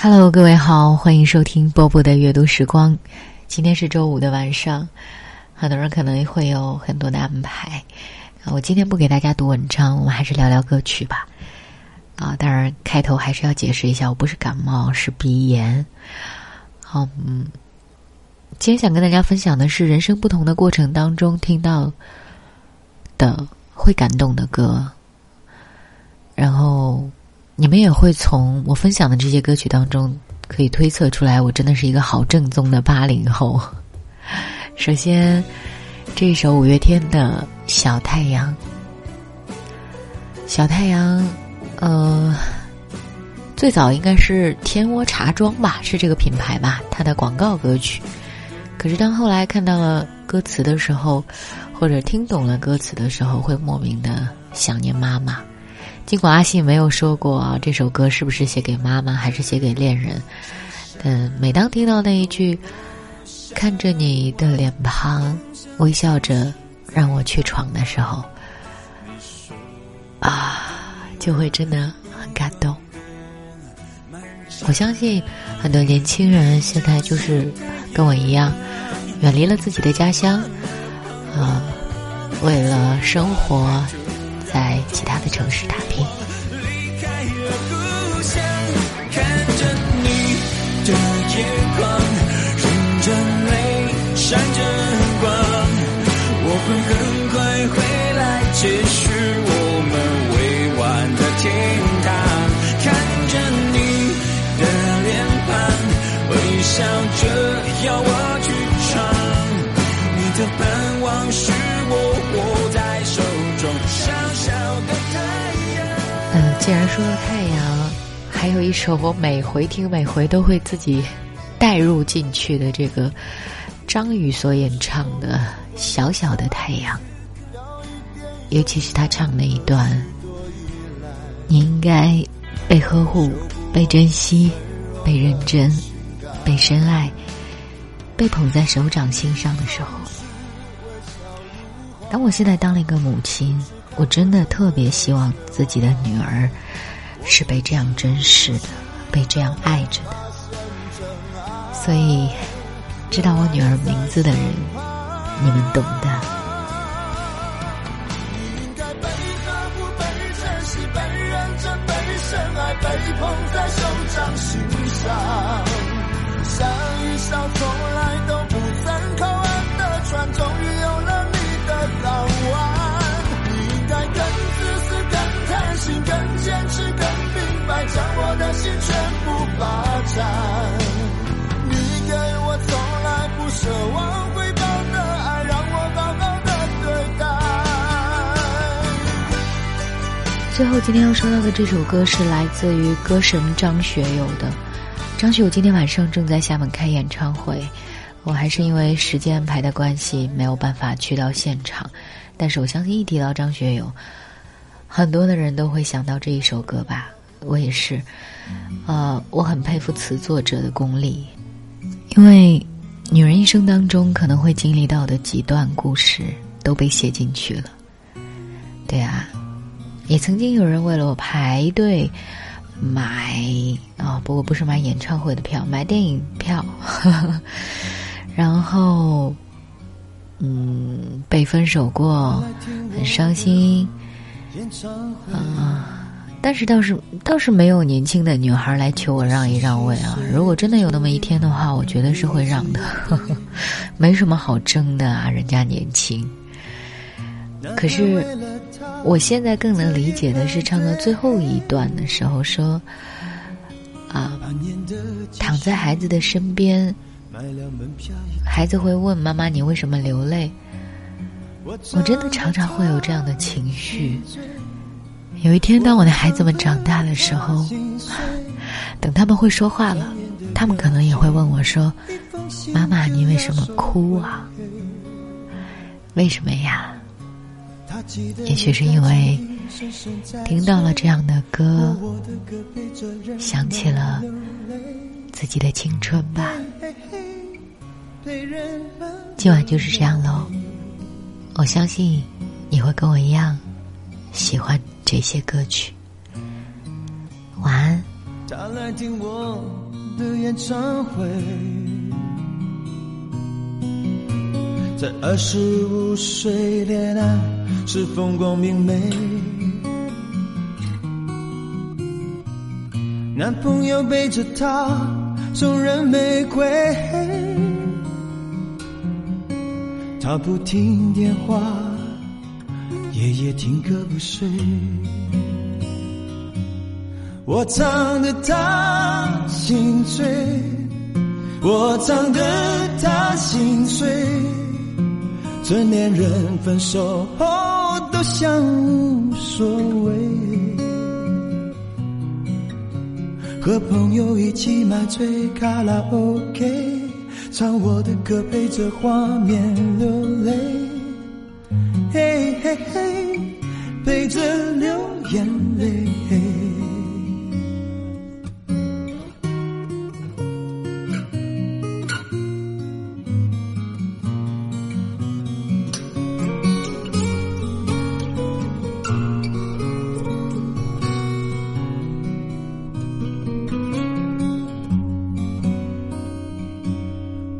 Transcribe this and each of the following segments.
Hello，各位好，欢迎收听波波的阅读时光。今天是周五的晚上，很多人可能会有很多的安排。我今天不给大家读文章，我们还是聊聊歌曲吧。啊，当然开头还是要解释一下，我不是感冒，是鼻炎。好，嗯，今天想跟大家分享的是人生不同的过程当中听到的会感动的歌，然后。你们也会从我分享的这些歌曲当中，可以推测出来，我真的是一个好正宗的八零后。首先，这首五月天的小太阳，小太阳，呃，最早应该是天窝茶庄吧，是这个品牌吧，它的广告歌曲。可是当后来看到了歌词的时候，或者听懂了歌词的时候，会莫名的想念妈妈。尽管阿信没有说过这首歌是不是写给妈妈还是写给恋人，但每当听到那一句“看着你的脸庞，微笑着让我去闯”的时候，啊，就会真的很感动。我相信很多年轻人现在就是跟我一样，远离了自己的家乡，啊，为了生活。在其他的城市打拼。离开了故乡，看着你的眼眶，既然说到太阳，还有一首我每回听每回都会自己带入进去的这个张宇所演唱的《小小的太阳》，尤其是他唱那一段：“你应该被呵护、被珍惜、被认真、被深爱、被捧在手掌心上的时候。”当我现在当了一个母亲。我真的特别希望自己的女儿是被这样珍视的，被这样爱着的。所以，知道我女儿名字的人，你们懂的。最后，今天要说到的这首歌是来自于歌神张学友的。张学友今天晚上正在厦门开演唱会，我还是因为时间安排的关系没有办法去到现场。但是我相信一提到张学友，很多的人都会想到这一首歌吧。我也是，呃，我很佩服词作者的功力，因为女人一生当中可能会经历到的几段故事都被写进去了。对啊，也曾经有人为了我排队买啊，不过不是买演唱会的票，买电影票，然后嗯，被分手过，很伤心，啊。但是倒是倒是没有年轻的女孩来求我让一让位啊！如果真的有那么一天的话，我觉得是会让的，没什么好争的啊，人家年轻。可是我现在更能理解的是，唱到最后一段的时候说：“啊，躺在孩子的身边，孩子会问妈妈你为什么流泪？”我真的常常会有这样的情绪。有一天，当我的孩子们长大的时候，等他们会说话了，他们可能也会问我说：“妈妈，你为什么哭啊？为什么呀？”也许是因为听到了这样的歌，想起了自己的青春吧。今晚就是这样喽，我相信你会跟我一样喜欢。这些歌曲，晚安。的演唱会，在二十五岁恋爱是风光明媚，男朋友背着她送人玫瑰，她不听电话，夜夜听歌不睡。我唱的他心醉，我唱的他心碎。成年人分手后都像无所谓，和朋友一起买醉卡拉 OK，唱我的歌陪着画面流泪，嘿嘿嘿，陪着流眼泪。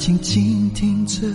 静静听着。